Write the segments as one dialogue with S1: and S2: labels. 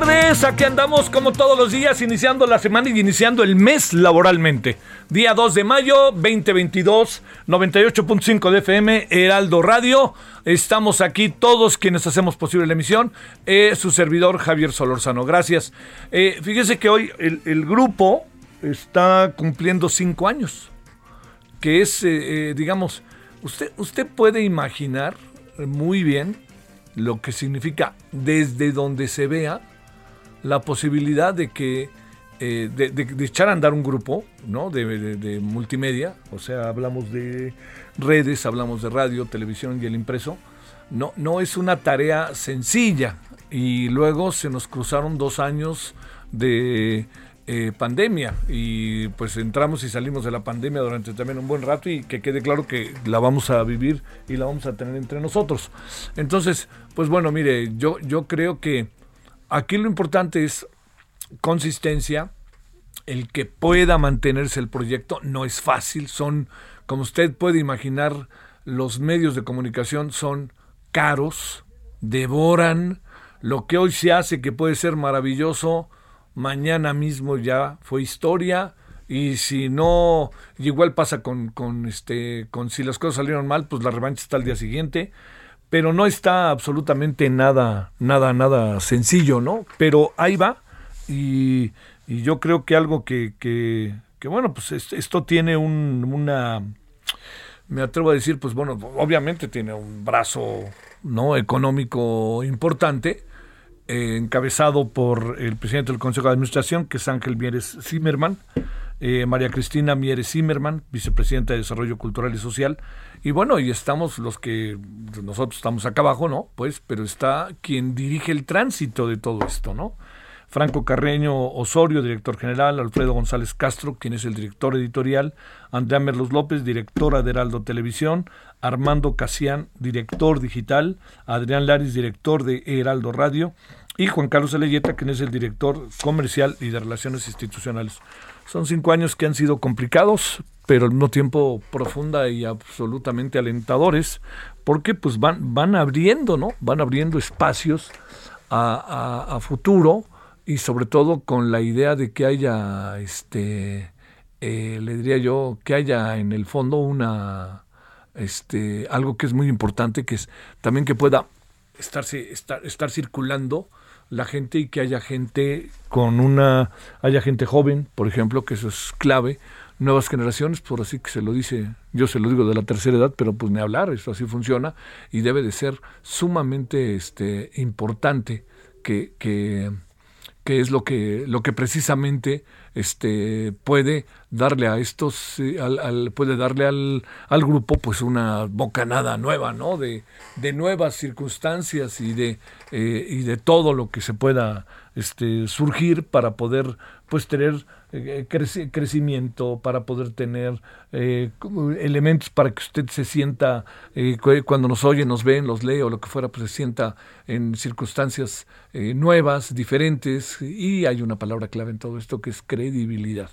S1: Tardes, aquí andamos como todos los días, iniciando la semana y iniciando el mes laboralmente. Día 2 de mayo, 2022, 98.5 de FM, Heraldo Radio. Estamos aquí todos quienes hacemos posible la emisión. Eh, su servidor Javier Solorzano, gracias. Eh, fíjese que hoy el, grupo está cumpliendo cinco años, que es, eh, digamos, usted, usted puede imaginar muy bien lo que significa desde donde se vea la posibilidad de que eh, de, echar a andar un grupo ¿no? de, de- de multimedia, o sea, hablamos de redes, hablamos de radio, televisión y el impreso, no, no es una tarea sencilla. Y luego se nos cruzaron dos años de eh, pandemia y pues entramos y salimos de la pandemia durante también un buen rato y que quede claro que la vamos a vivir y la vamos a tener entre nosotros. Entonces, pues bueno, mire, yo, yo creo que aquí lo importante es consistencia, el que pueda mantenerse el proyecto no es fácil, son, como usted puede imaginar, los medios de comunicación son caros, devoran, lo que hoy se hace que puede ser maravilloso, mañana mismo ya fue historia, y si no, igual pasa con, con este, con si las cosas salieron mal, pues la revancha está al día siguiente pero no está absolutamente nada, nada, nada sencillo, ¿no? Pero ahí va y, yo creo que algo que, que, que, bueno, pues es- esto tiene un, una, me atrevo a decir, pues bueno, obviamente tiene un brazo, ¿no? Económico importante, eh, encabezado por el presidente del Consejo de Administración, que es Ángel Mieres Zimmerman, eh, María Cristina Mieres Zimmerman, vicepresidenta de Desarrollo Cultural y Social, y bueno, y estamos los que nosotros estamos acá abajo, ¿no? Pues, pero está quien dirige el tránsito de todo esto, ¿no? Franco Carreño Osorio, director general, Alfredo González Castro, quien es el director editorial, Andrea Merlos López, directora de Heraldo Televisión, Armando Casián, director digital, Adrián Laris, director de Heraldo Radio, y Juan Carlos Aleyeta, quien es el director comercial y de relaciones institucionales. Son cinco años que han sido complicados, pero al mismo tiempo profunda y absolutamente alentadores, porque pues van, van abriendo, ¿no? Van abriendo espacios a, a- futuro y sobre todo con la idea de que haya, este, eh, le diría yo, que haya en el fondo una, este, algo que es muy importante, que es también que pueda estarse, estar, estar circulando la gente y que haya gente con una, haya gente joven, por ejemplo, que eso es clave, nuevas generaciones, por así que se lo dice, yo se lo digo de la tercera edad, pero pues ni hablar, eso así funciona y debe de ser sumamente este, importante que, que, que es lo que, lo que precisamente este, puede darle a estos, eh, al, al- puede darle al, al grupo pues una bocanada nueva, ¿no? De, de nuevas circunstancias y de, eh, y de todo lo que se pueda este, surgir para poder pues tener eh, creci- crecimiento, para poder tener eh, elementos para que usted se sienta, eh, cu- cuando nos oye, nos ve, los lee o lo que fuera, pues se sienta en circunstancias eh, nuevas, diferentes, y hay una palabra clave en todo esto que es credibilidad.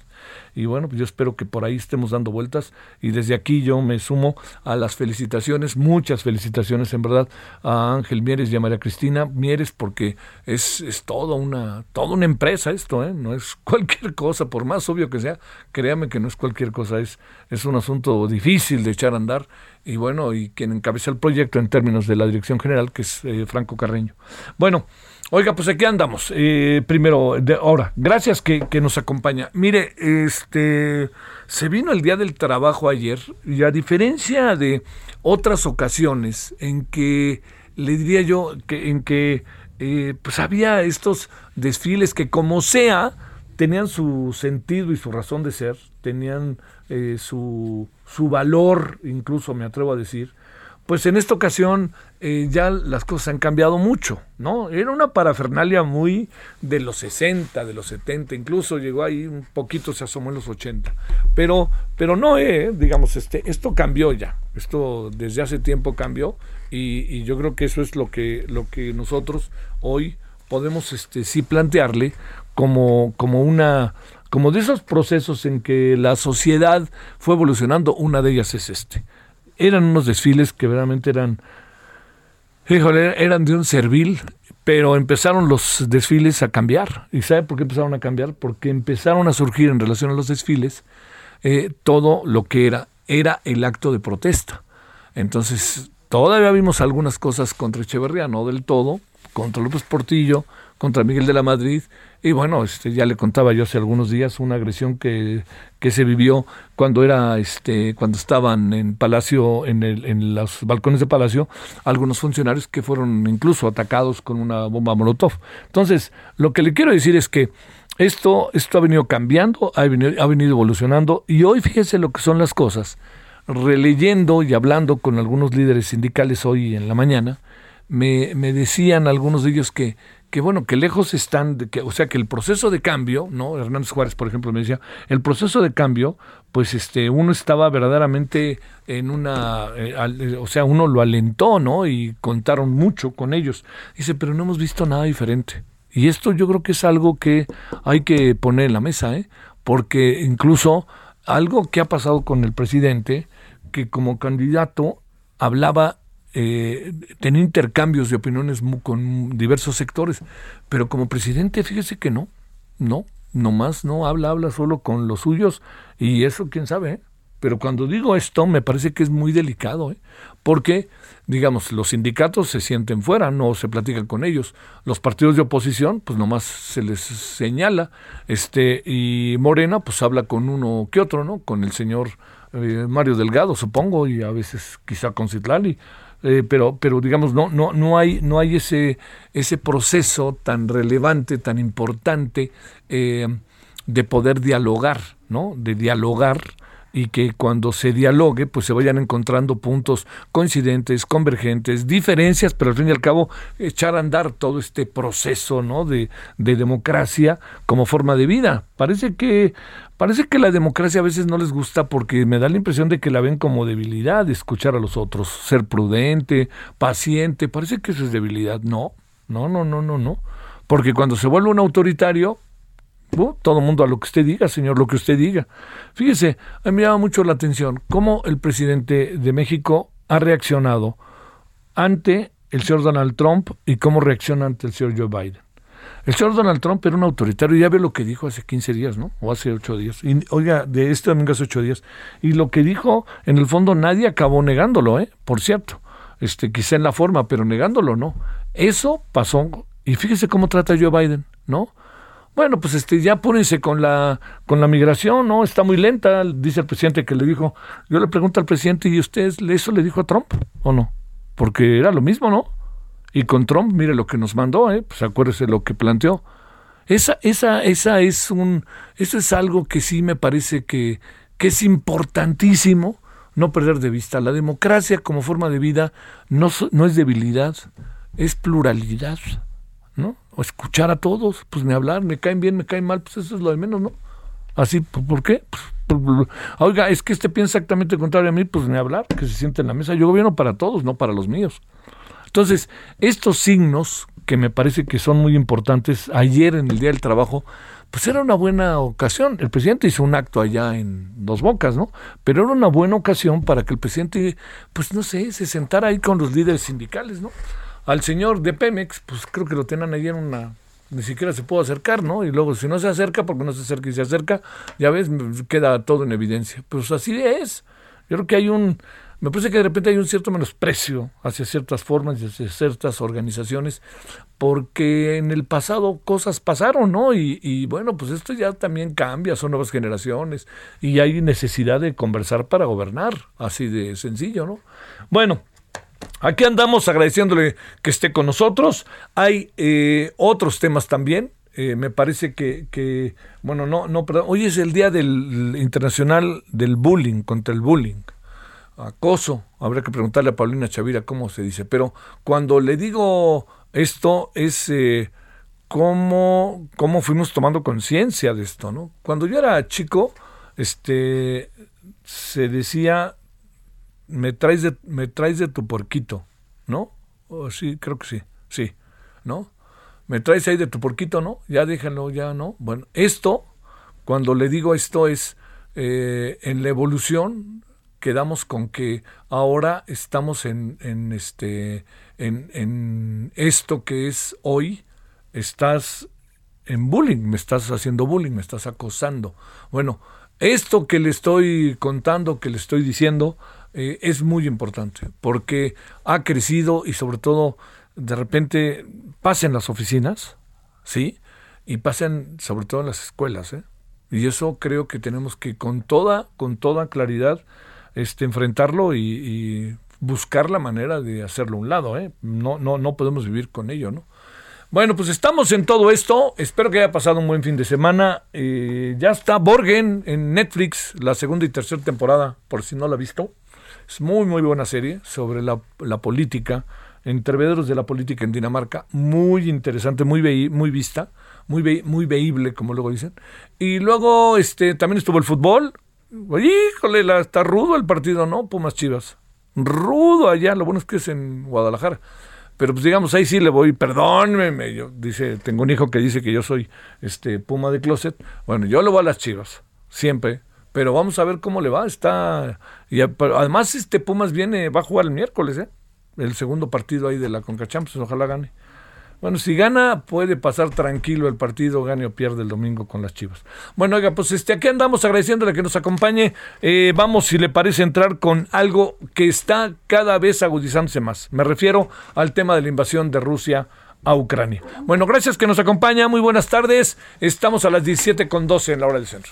S1: Y bueno, pues yo espero que por ahí estemos dando vueltas y desde aquí yo me sumo a las felicitaciones, muchas felicitaciones en verdad a Ángel Mieres y a María Cristina Mieres porque es, es toda una toda una empresa esto, ¿eh? no es cualquier cosa por más obvio que sea, créame que no es cualquier cosa, es, es un asunto difícil de echar a andar y bueno, y quien encabeza el proyecto en términos de la dirección general, que es eh, Franco Carreño. Bueno, oiga, pues aquí andamos. Eh, primero, de, ahora, gracias que, que, nos acompaña. Mire, este, se vino el Día del Trabajo ayer y a diferencia de otras ocasiones en que, le diría yo, que en que eh, pues había estos desfiles que como sea, tenían su sentido y su razón de ser, tenían eh, su, su, valor, incluso me atrevo a decir, pues en esta ocasión eh, ya las cosas han cambiado mucho, ¿no? Era una parafernalia muy de los 60, de los 70, incluso llegó ahí un poquito, se asomó en los 80. Pero, pero no, eh, digamos, este, esto cambió ya, esto desde hace tiempo cambió y, y, yo creo que eso es lo que, lo que nosotros hoy podemos este, sí plantearle como, como una como de esos procesos en que la sociedad fue evolucionando, una de ellas es este. Eran unos desfiles que verdaderamente eran, híjole, eran de un servil, pero empezaron los desfiles a cambiar. ¿Y sabe por qué empezaron a cambiar? Porque empezaron a surgir en relación a los desfiles eh, todo lo que era, era el acto de protesta. Entonces, todavía vimos algunas cosas contra Echeverría, no del todo, contra López Portillo, contra Miguel de la Madrid. Y bueno, este, ya le contaba yo hace algunos días una agresión que, que se vivió cuando era, este, cuando estaban en Palacio, en, el, en los balcones de Palacio, algunos funcionarios que fueron incluso atacados con una bomba Molotov. Entonces, lo que le quiero decir es que esto, esto ha venido cambiando, ha venido, ha venido evolucionando, y hoy fíjese lo que son las cosas. Releyendo y hablando con algunos líderes sindicales hoy en la mañana, me, me decían algunos de ellos que que bueno, que lejos están, o sea, que el proceso de cambio, ¿no? Hernández Juárez, por ejemplo, me decía, el proceso de cambio, pues este, uno estaba verdaderamente en una, eh, al, o sea, uno lo alentó, ¿no? Y contaron mucho con ellos. Dice, pero no hemos visto nada diferente. Y esto yo creo que es algo que hay que poner en la mesa, ¿eh? Porque incluso algo que ha pasado con el presidente, que como candidato hablaba eh, tener intercambios de opiniones con diversos sectores, pero como presidente, fíjese que no, no, nomás no habla, habla solo con los suyos y eso quién sabe, ¿eh? Pero cuando digo esto, me parece que es muy delicado, ¿eh? porque, digamos, los sindicatos se sienten fuera, no se platican con ellos. Los partidos de oposición, pues nomás se les señala. este Y Morena, pues habla con uno que otro, ¿no? Con el señor eh, Mario Delgado, supongo, y a veces quizá con Citlali. Eh, pero, pero digamos, no, no, no hay, no hay ese, ese proceso tan relevante, tan importante eh, de poder dialogar, ¿no? De dialogar y que cuando se dialogue pues se vayan encontrando puntos coincidentes, convergentes, diferencias, pero al fin y al cabo echar a andar todo este proceso ¿no? de, de democracia como forma de vida. Parece que Parece que la democracia a veces no les gusta porque me da la impresión de que la ven como debilidad, escuchar a los otros, ser prudente, paciente, parece que eso es debilidad. No, no, no, no, no, no. Porque cuando se vuelve un autoritario, todo el mundo a lo que usted diga, señor, lo que usted diga. Fíjese, me llama mucho la atención cómo el presidente de México ha reaccionado ante el señor Donald Trump y cómo reacciona ante el señor Joe Biden. El señor Donald Trump era un autoritario, ya ve lo que dijo hace 15 días, ¿no? O hace 8 días. Y, oiga, de este domingo hace 8 días. Y lo que dijo, en el fondo nadie acabó negándolo, ¿eh? Por cierto. Este, quizá en la forma, pero negándolo no. Eso pasó. Y fíjese cómo trata Joe Biden, ¿no? Bueno, pues este, ya apúrense con la, con la migración, ¿no? Está muy lenta, dice el presidente que le dijo. Yo le pregunto al presidente, ¿y usted eso le dijo a Trump o no? Porque era lo mismo, ¿no? Y con Trump, mire lo que nos mandó, ¿eh? pues acuérdese lo que planteó. Esa, esa, esa es un, eso es algo que sí me parece que, que es importantísimo no perder de vista. La democracia como forma de vida no, no es debilidad, es pluralidad, ¿no? O escuchar a todos, pues ni hablar, me caen bien, me caen mal, pues eso es lo de menos, ¿no? Así, ¿por qué? Pues, oiga, es que este piensa exactamente contrario a mí, pues ni hablar, que se siente en la mesa. Yo gobierno para todos, no para los míos. Entonces, estos signos que me parece que son muy importantes, ayer en el Día del Trabajo, pues era una buena ocasión. El presidente hizo un acto allá en Dos Bocas, ¿no? Pero era una buena ocasión para que el presidente, pues no sé, se sentara ahí con los líderes sindicales, ¿no? Al señor de Pemex, pues creo que lo tenían ahí en una ni siquiera se puede acercar, ¿no? Y luego si no se acerca, porque no se acerca y se acerca, ya ves, queda todo en evidencia. Pues así es. Yo creo que hay un, me parece que de repente hay un cierto menosprecio hacia ciertas formas y hacia ciertas organizaciones, porque en el pasado cosas pasaron, ¿no? Y, y, bueno, pues esto ya también cambia, son nuevas generaciones y hay necesidad de conversar para gobernar, así de sencillo, ¿no? Bueno, Aquí andamos agradeciéndole que esté con nosotros. Hay eh, otros temas también. Eh, me parece que, bueno, no, no, perdón. Hoy es el día del internacional del bullying, contra el bullying. Acoso. Habrá que preguntarle a Paulina Chavira cómo se dice. Pero cuando le digo esto es eh, cómo, cómo fuimos tomando conciencia de esto, ¿no? Cuando yo era chico, este, se decía me traes de, me traes de tu porquito, ¿no? Oh, sí, creo que sí, sí, ¿no? Me traes ahí de tu porquito, ¿no? Ya déjalo, ya, ¿no? Bueno, esto, cuando le digo esto es, eh, en la evolución quedamos con que ahora estamos en, en este, en, en esto que es hoy, estás en bullying, me estás haciendo bullying, me estás acosando. Bueno, esto que le estoy contando, que le estoy diciendo, eh, es muy importante porque ha crecido y sobre todo de repente pasa en las oficinas, ¿sí? Y pasan sobre todo en las escuelas, ¿eh? Y eso creo que tenemos que con toda, con toda claridad este, enfrentarlo y, buscar la manera de hacerlo a un lado, ¿eh? No, no, no podemos vivir con ello, ¿no? Bueno, pues estamos en todo esto. Espero que haya pasado un buen fin de semana. Ya está Borgen en Netflix, la segunda y tercera temporada, por si no la ha visto. Es muy, muy buena serie sobre la, política, entrevederos de la política en Dinamarca. Muy interesante, muy, muy vista, muy, muy veíble, como luego dicen. Y luego este también estuvo el fútbol. Híjole, la, está rudo el partido, ¿no? Pumas Chivas. Rudo allá, lo bueno es que es en Guadalajara. Pero pues digamos, ahí sí le voy, perdónme, yo, dice, tengo un hijo que dice que yo soy este Puma de closet. Bueno, yo le voy a las Chivas, siempre pero vamos a ver cómo le va. Está y además este Pumas viene va a jugar el miércoles, ¿eh? El segundo partido ahí de la Conca Champions, ojalá gane. Bueno, si gana, puede pasar tranquilo el partido, gane o pierde el domingo con las Chivas. Bueno, oiga, pues este, aquí andamos agradeciéndole que nos acompañe. Eh, vamos, si le parece, entrar con algo que está cada vez agudizándose más. Me refiero al tema de la invasión de Rusia a Ucrania. Bueno, gracias que nos acompaña. Muy buenas tardes. Estamos a las 17 con 12 en la hora del centro.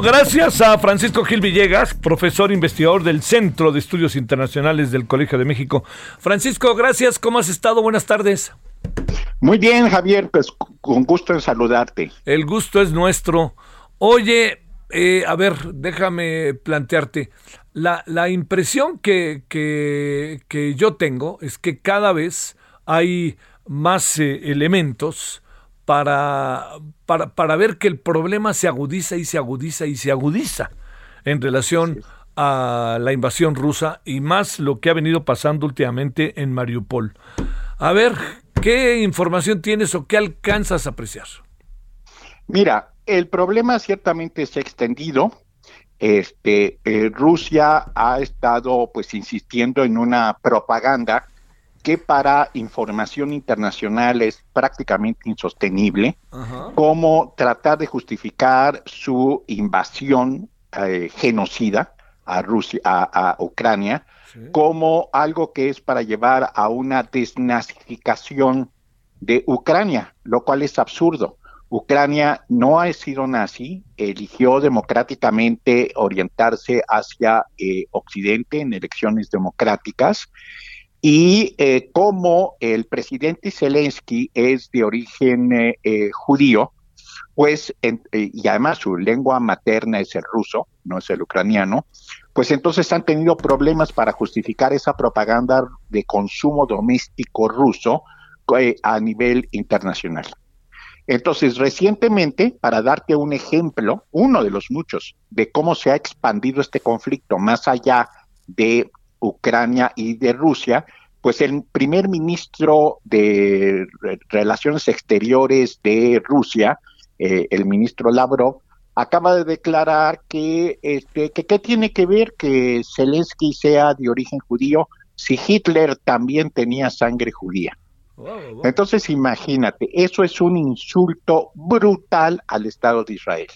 S1: Gracias a Francisco Gil Villegas, profesor investigador del Centro de Estudios Internacionales del Colegio de México. Francisco, gracias. ¿Cómo has estado? Buenas tardes.
S2: Muy bien, Javier, pues con gusto en saludarte.
S1: El gusto es nuestro. Oye, eh, a ver, déjame plantearte. La, la impresión que, que, yo tengo es que cada vez hay más eh, elementos para, para, ver que el problema se agudiza y se agudiza y se agudiza en relación a la invasión rusa y más lo que ha venido pasando últimamente en Mariupol. A ver, ¿qué información tienes o qué alcanzas a apreciar?
S2: Mira, el problema ciertamente se ha extendido. Este, eh, Rusia ha estado pues insistiendo en una propaganda que para información internacional es prácticamente insostenible, como tratar de justificar su invasión eh, genocida a Rusia, a, Ucrania, como algo que es para llevar a una desnazificación de Ucrania, lo cual es absurdo. Ucrania no ha sido nazi, eligió democráticamente orientarse hacia eh, Occidente en elecciones democráticas y eh, como el presidente Zelensky es de origen eh, eh, judío, pues, y además su lengua materna es el ruso, no es el ucraniano, pues entonces han tenido problemas para justificar esa propaganda de consumo doméstico ruso a nivel internacional. Entonces, recientemente, para darte un ejemplo, uno de los muchos, de cómo se ha expandido este conflicto más allá de Ucrania y de Rusia, pues el primer ministro de Relaciones Exteriores de Rusia, eh, el ministro Lavrov, acaba de declarar que, este, que qué tiene que ver que Zelensky sea de origen judío si Hitler también tenía sangre judía. Entonces imagínate, eso es un insulto brutal al Estado de Israel.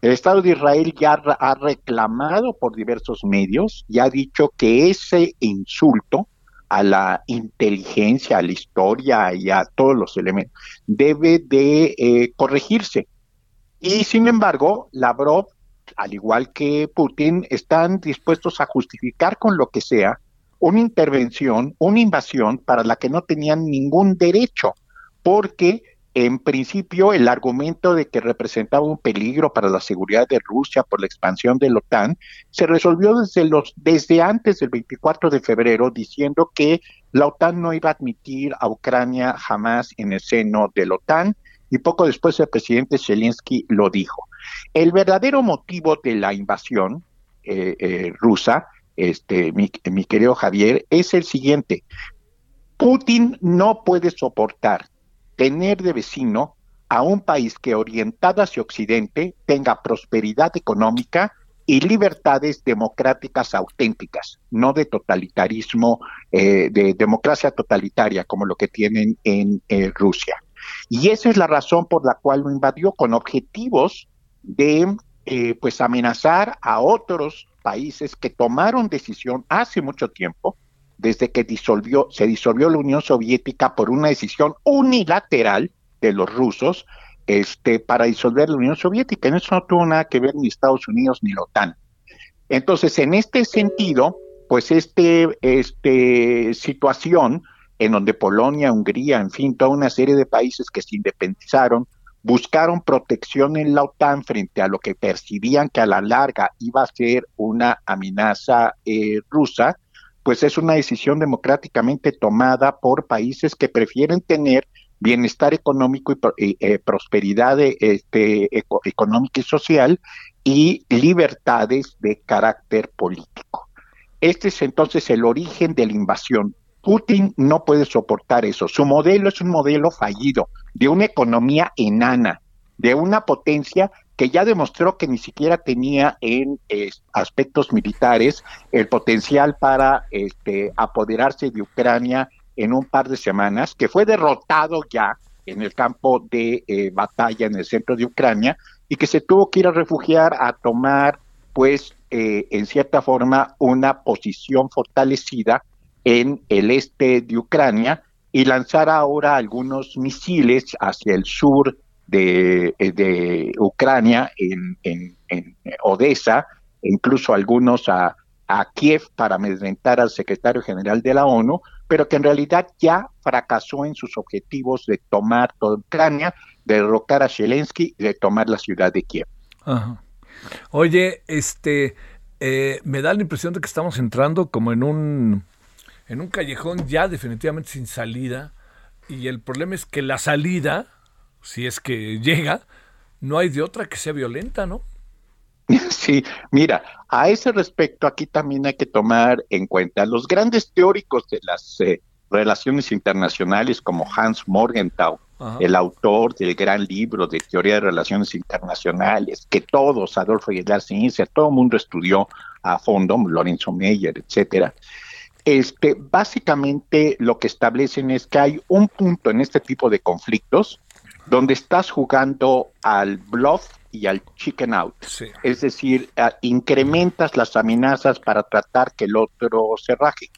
S2: El Estado de Israel ya ha reclamado por diversos medios y ha dicho que ese insulto a la inteligencia, a la historia y a todos los elementos debe de eh, corregirse. Y sin embargo, Lavrov, al igual que Putin, están dispuestos a justificar con lo que sea una intervención, una invasión para la que no tenían ningún derecho, porque en principio el argumento de que representaba un peligro para la seguridad de Rusia por la expansión de la OTAN se resolvió desde los desde antes del 24 de febrero diciendo que la OTAN no iba a admitir a Ucrania jamás en el seno de la OTAN y poco después el presidente Zelensky lo dijo. El verdadero motivo de la invasión eh, eh, rusa este, mi, mi querido Javier, es el siguiente. Putin no puede soportar tener de vecino a un país que orientado hacia Occidente tenga prosperidad económica y libertades democráticas auténticas, no de totalitarismo, eh, de democracia totalitaria como lo que tienen en Rusia. Y esa es la razón por la cual lo invadió con objetivos de eh, pues amenazar a otros países que tomaron decisión hace mucho tiempo, desde que disolvió, se disolvió la Unión Soviética por una decisión unilateral de los rusos este, para disolver la Unión Soviética. En eso no tuvo nada que ver ni Estados Unidos ni la OTAN. Entonces, en este sentido, pues este, este situación en donde Polonia, Hungría, en fin, toda una serie de países que se independizaron, buscaron protección en la OTAN frente a lo que percibían que a la larga iba a ser una amenaza eh, rusa, pues es una decisión democráticamente tomada por países que prefieren tener bienestar económico y eh, prosperidad este, económica y social y libertades de carácter político. Este es entonces el origen de la invasión. Putin no puede soportar eso. Su modelo es un modelo fallido, de una economía enana, de una potencia que ya demostró que ni siquiera tenía en aspectos militares el potencial para este, apoderarse de Ucrania en un par de semanas, que fue derrotado ya en el campo de eh, batalla en el centro de Ucrania y que se tuvo que ir a refugiar a tomar, pues, eh, en cierta forma, una posición fortalecida en el este de Ucrania y lanzar ahora algunos misiles hacia el sur de, eh, Ucrania, en, en, Odessa, e incluso algunos a, Kiev para amedrentar al secretario general de la ONU, pero que en realidad ya fracasó en sus objetivos de tomar toda Ucrania, de derrocar a Zelensky y de tomar la ciudad de Kiev.
S1: Oye, este, eh, me da la impresión de que estamos entrando como en un en un callejón ya definitivamente sin salida y el problema es que la salida, si es que llega, no hay de otra que sea violenta, ¿no?
S2: Sí, mira, a ese respecto aquí también hay que tomar en cuenta los grandes teóricos de las eh, relaciones internacionales como Hans Morgenthau, el autor del gran libro de teoría de relaciones internacionales, que todos, Adolfo Ciencia, todo el mundo estudió a fondo, Lorenzo Meyer, etcétera. Este, básicamente lo que establecen es que hay un punto en este tipo de conflictos donde estás jugando al bluff y al chicken out. Es decir, incrementas las amenazas para tratar que el otro se raje.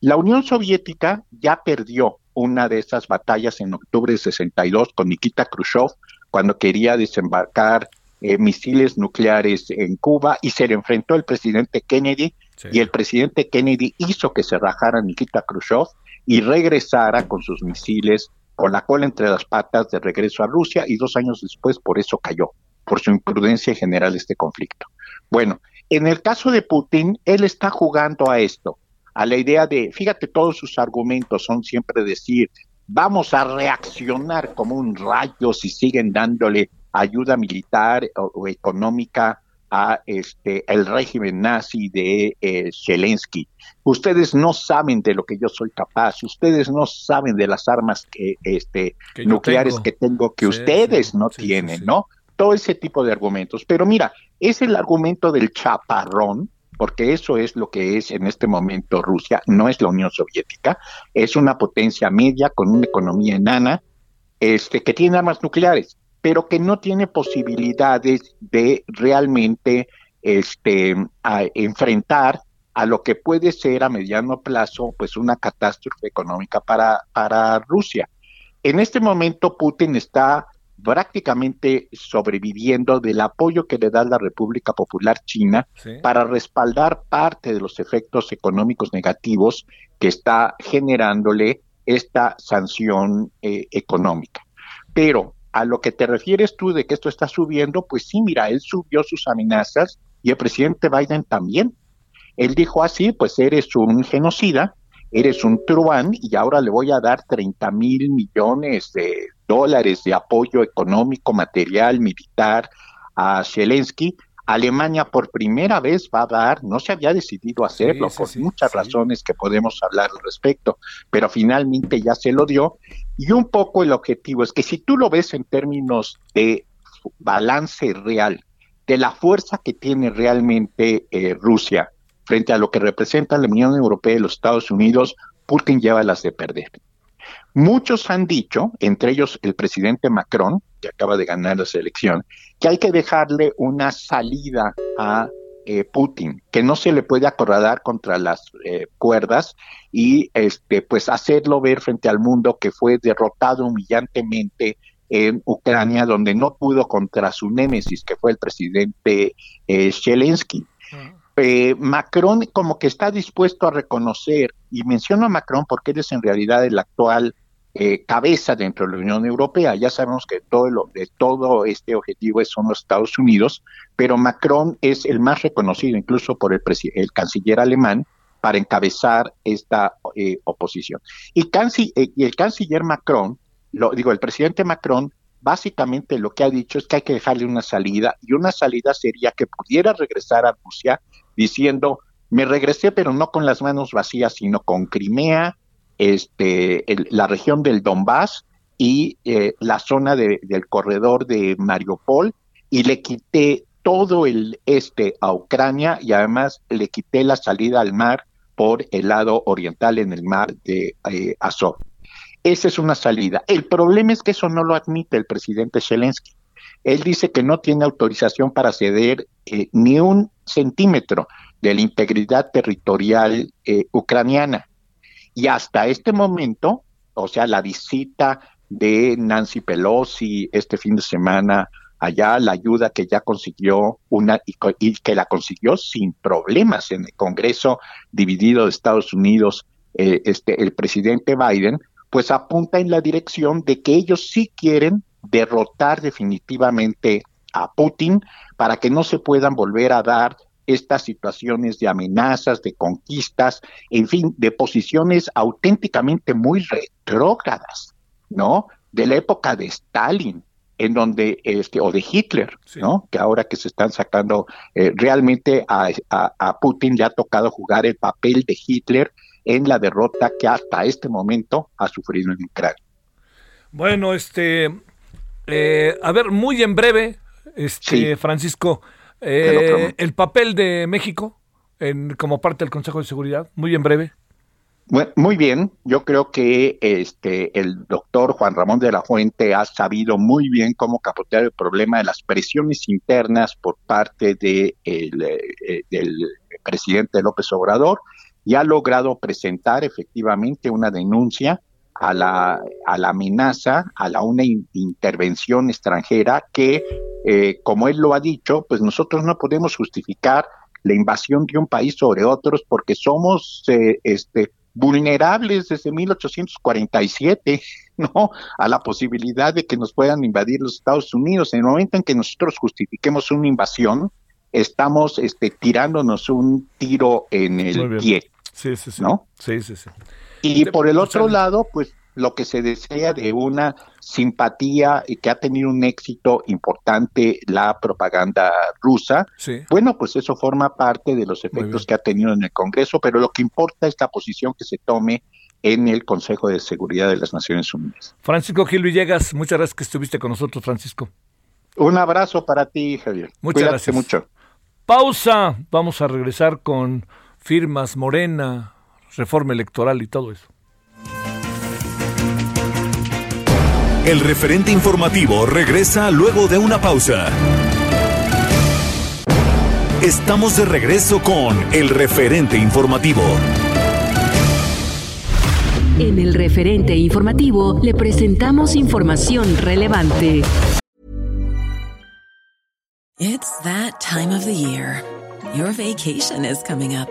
S2: La Unión Soviética ya perdió una de esas batallas en octubre de 62 con Nikita Khrushchev cuando quería desembarcar eh, misiles nucleares en Cuba y se le enfrentó el presidente Kennedy y el presidente Kennedy hizo que se rajara Nikita Khrushchev y regresara con sus misiles con la cola entre las patas de regreso a Rusia y dos años después por eso cayó, por su imprudencia general este conflicto. Bueno, en el caso de Putin, él está jugando a esto, a la idea de, fíjate, todos sus argumentos son siempre decir, vamos a reaccionar como un rayo si siguen dándole ayuda militar o, económica a este el régimen nazi de eh, Zelensky. Ustedes no saben de lo que yo soy capaz, ustedes no saben de las armas que, este, nucleares que tengo que ustedes no tienen, ¿no? Todo ese tipo de argumentos. Pero mira, es el argumento del chaparrón, porque eso es lo que es en este momento Rusia, no es la Unión Soviética, es una potencia media con una economía enana, este, que tiene armas nucleares pero que no tiene posibilidades de realmente este, enfrentar a lo que puede ser a mediano plazo pues una catástrofe económica para, para Rusia. En este momento Putin está prácticamente sobreviviendo del apoyo que le da la República Popular China para respaldar parte de los efectos económicos negativos que está generándole esta sanción eh, económica. Pero a lo que te refieres tú de que esto está subiendo, pues sí, mira, él subió sus amenazas y el presidente Biden también. Él dijo así, ah, pues eres un genocida, eres un truán y ahora le voy a dar 30 mil millones de dólares de apoyo económico, material, militar a Zelensky Alemania por primera vez va a dar, no se había decidido hacerlo por muchas razones que podemos hablar al respecto, pero finalmente ya se lo dio. Y un poco el objetivo es que si tú lo ves en términos de balance real, de la fuerza que tiene realmente eh, Rusia frente a lo que representa la Unión Europea y los Estados Unidos, Putin lleva las de perder. Muchos han dicho, entre ellos el presidente Macron, que acaba de ganar la elección, que hay que dejarle una salida a eh, Putin, que no se le puede acorralar contra las eh, cuerdas y este, pues hacerlo ver frente al mundo que fue derrotado humillantemente en Ucrania, donde no pudo contra su némesis, que fue el presidente eh, Zelensky. Eh, Macron como que está dispuesto a reconocer, y menciono a Macron porque él es en realidad el actual eh, cabeza dentro de la Unión Europea. Ya sabemos que todo, lo, de todo este objetivo son los Estados Unidos, pero Macron es el más reconocido incluso por el, el canciller alemán para encabezar esta eh, oposición. Y, y el canciller Macron, lo digo, el presidente Macron básicamente lo que ha dicho es que hay que dejarle una salida y una salida sería que pudiera regresar a Rusia diciendo, me regresé pero no con las manos vacías, sino con Crimea, este, la región del Donbass y eh, la zona del corredor de Mariupol y le quité todo el este a Ucrania y además le quité la salida al mar por el lado oriental en el mar de eh, Azov. Esa es una salida. El problema es que eso no lo admite el presidente Zelensky. Él dice que no tiene autorización para ceder eh, ni un centímetro de la integridad territorial eh, ucraniana. Y hasta este momento, o sea, la visita de Nancy Pelosi este fin de semana allá, la ayuda que ya consiguió una y, que la consiguió sin problemas en el Congreso dividido de Estados Unidos, eh, este, el presidente Biden, pues apunta en la dirección de que ellos sí quieren derrotar definitivamente a Putin para que no se puedan volver a dar estas situaciones de amenazas, de conquistas, en fin, de posiciones auténticamente muy retrógradas, ¿no? De la época de Stalin, en donde, este, o de Hitler, ¿no? Que ahora que se están sacando, eh, realmente a, a, Putin le ha tocado jugar el papel de Hitler en la derrota que hasta este momento ha sufrido en Ucrania.
S1: Bueno, este, eh, a ver, muy en breve, este, Francisco, eh, el papel de México en, como parte del Consejo de Seguridad, muy en breve.
S2: muy bien, yo creo que este el doctor Juan Ramón de la Fuente ha sabido muy bien cómo capotear el problema de las presiones internas por parte de el, eh, del presidente López Obrador y ha logrado presentar efectivamente una denuncia a la, a la amenaza, a la una intervención extranjera que, eh, como él lo ha dicho, pues nosotros no podemos justificar la invasión de un país sobre otros porque somos eh, este, vulnerables desde 1847, ¿no? A la posibilidad de que nos puedan invadir los Estados Unidos. En el momento en que nosotros justifiquemos una invasión, estamos este, tirándonos un tiro en el pie.
S1: Sí, sí, sí.
S2: ¿no?
S1: Sí, sí, sí.
S2: Y por el otro lado, pues lo que se desea de una simpatía y que ha tenido un éxito importante la propaganda rusa. Bueno, pues eso forma parte de los efectos que ha tenido en el Congreso, pero lo que importa es la posición que se tome en el Consejo de Seguridad de las Naciones Unidas.
S1: Francisco Gil Villegas, muchas gracias que estuviste con nosotros, Francisco.
S2: Un abrazo para ti, Javier.
S1: Muchas gracias. mucho. Pausa. Vamos a regresar con firmas Morena, reforma electoral y todo eso.
S3: El referente informativo regresa luego de una pausa. Estamos de regreso con el referente informativo.
S4: En el referente informativo le presentamos información relevante.
S5: It's that time of the year. Your vacation is coming up.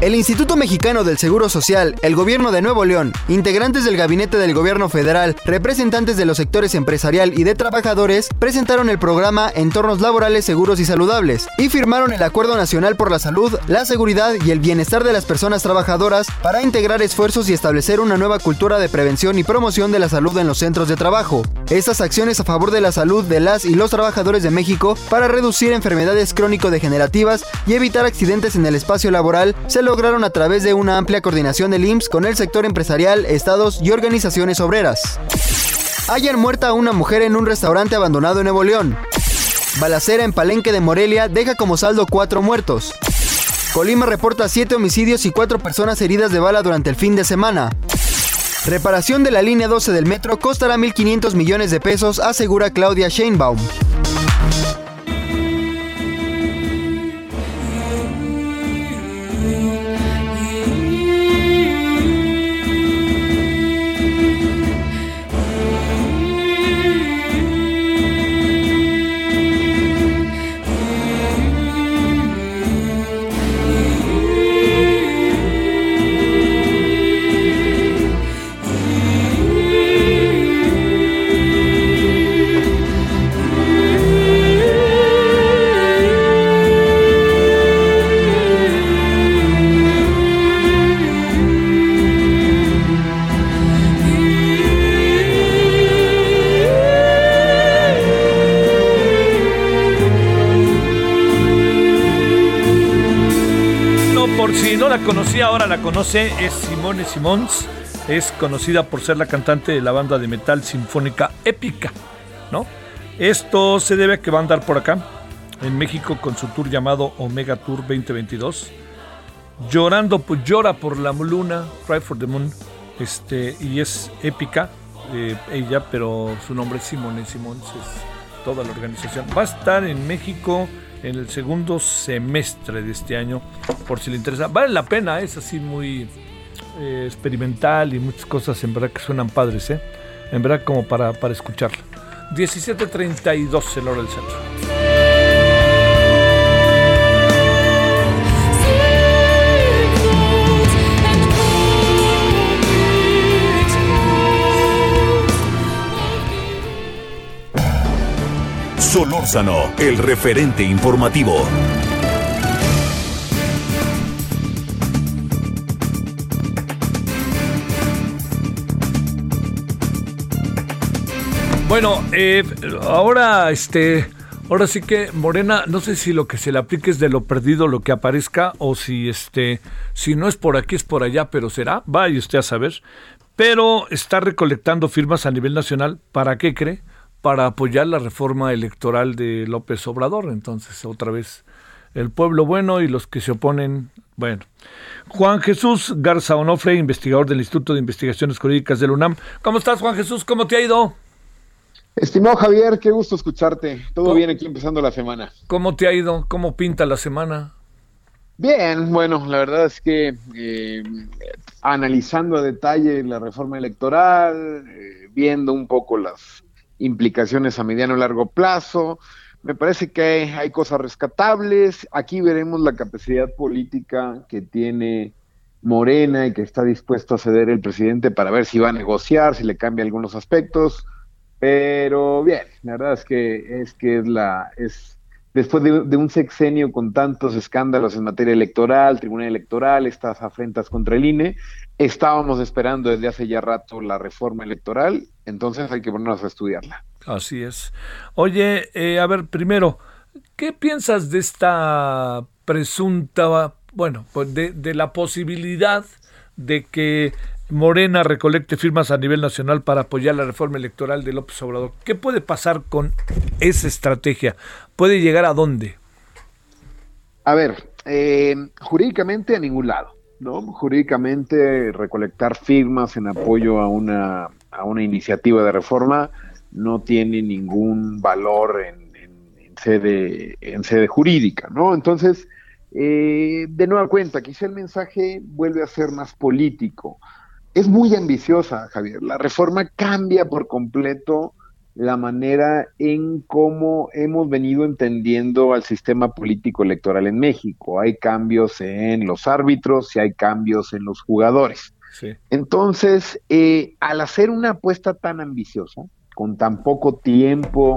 S6: El Instituto Mexicano del Seguro Social, el Gobierno de Nuevo León, integrantes del Gabinete del Gobierno Federal, representantes de los sectores empresarial y de trabajadores, presentaron el programa Entornos Laborales Seguros y Saludables y firmaron el Acuerdo Nacional por la Salud, la Seguridad y el Bienestar de las Personas Trabajadoras para integrar esfuerzos y establecer una nueva cultura de prevención y promoción de la salud en los centros de trabajo. Estas acciones a favor de la salud de las y los trabajadores de México para reducir enfermedades crónico-degenerativas y evitar accidentes en el espacio laboral se lograron a través de una amplia coordinación del IMSS con el sector empresarial, estados y organizaciones obreras. Hayan muerta a una mujer en un restaurante abandonado en Nuevo León. Balacera en Palenque de Morelia deja como saldo cuatro muertos. Colima reporta siete homicidios y cuatro personas heridas de bala durante el fin de semana. Reparación de la línea 12 del metro costará 1.500 millones de pesos, asegura Claudia Sheinbaum.
S1: Conocía, ahora la conoce, es Simone Simons. Es conocida por ser la cantante de la banda de metal sinfónica épica, ¿no? Esto se debe a que va a andar por acá, en México, con su tour llamado Omega Tour 2022. Llorando, llora por la luna, Cry for the Moon, este, y es épica eh, ella, pero su nombre es Simone Simons, es toda la organización. Va a estar en México en el segundo semestre de este año, por si le interesa. Vale la pena, es así muy eh, experimental y muchas cosas en verdad que suenan padres, ¿eh? En verdad como para, para escucharla. 17.32 el hora del centro.
S3: Solórzano, el referente informativo.
S1: Bueno, eh, ahora este, ahora sí que Morena, no sé si lo que se le aplique es de lo perdido lo que aparezca o si este, si no es por aquí es por allá, pero será, vaya usted a saber. Pero está recolectando firmas a nivel nacional, ¿para qué cree? Para apoyar la reforma electoral de López Obrador. Entonces, otra vez, el pueblo bueno y los que se oponen, bueno. Juan Jesús Garza Onofre, investigador del Instituto de Investigaciones Jurídicas del UNAM. ¿Cómo estás, Juan Jesús? ¿Cómo te ha ido?
S7: Estimado Javier, qué gusto escucharte. Todo bien aquí empezando la semana.
S1: ¿Cómo te ha ido? ¿Cómo pinta la semana?
S7: Bien, bueno, la verdad es que eh, analizando a detalle la reforma electoral, eh, viendo un poco las implicaciones a mediano y largo plazo. Me parece que hay, cosas rescatables. Aquí veremos la capacidad política que tiene Morena y que está dispuesto a ceder el presidente para ver si va a negociar, si le cambia algunos aspectos. Pero bien, la verdad es que es que es la es después de, un sexenio con tantos escándalos en materia electoral, tribunal electoral, estas afrentas contra el INE, estábamos esperando desde hace ya rato la reforma electoral, entonces hay que ponernos a estudiarla.
S1: Así es. Oye, eh, a ver, primero, ¿qué piensas de esta presunta, bueno, pues de, de la posibilidad de que Morena recolecte firmas a nivel nacional para apoyar la reforma electoral de López Obrador. ¿Qué puede pasar con esa estrategia? ¿Puede llegar a dónde?
S7: A ver, eh, jurídicamente a ningún lado, ¿no? Jurídicamente recolectar firmas en apoyo a una, a una iniciativa de reforma no tiene ningún valor en, sede, en sede jurídica, ¿no? Entonces, eh, de nueva cuenta, quizá el mensaje vuelve a ser más político es muy ambiciosa, Javier. La reforma cambia por completo la manera en cómo hemos venido entendiendo al sistema político electoral en México. Hay cambios en los árbitros y hay cambios en los jugadores. Entonces, eh, al hacer una apuesta tan ambiciosa, con tan poco tiempo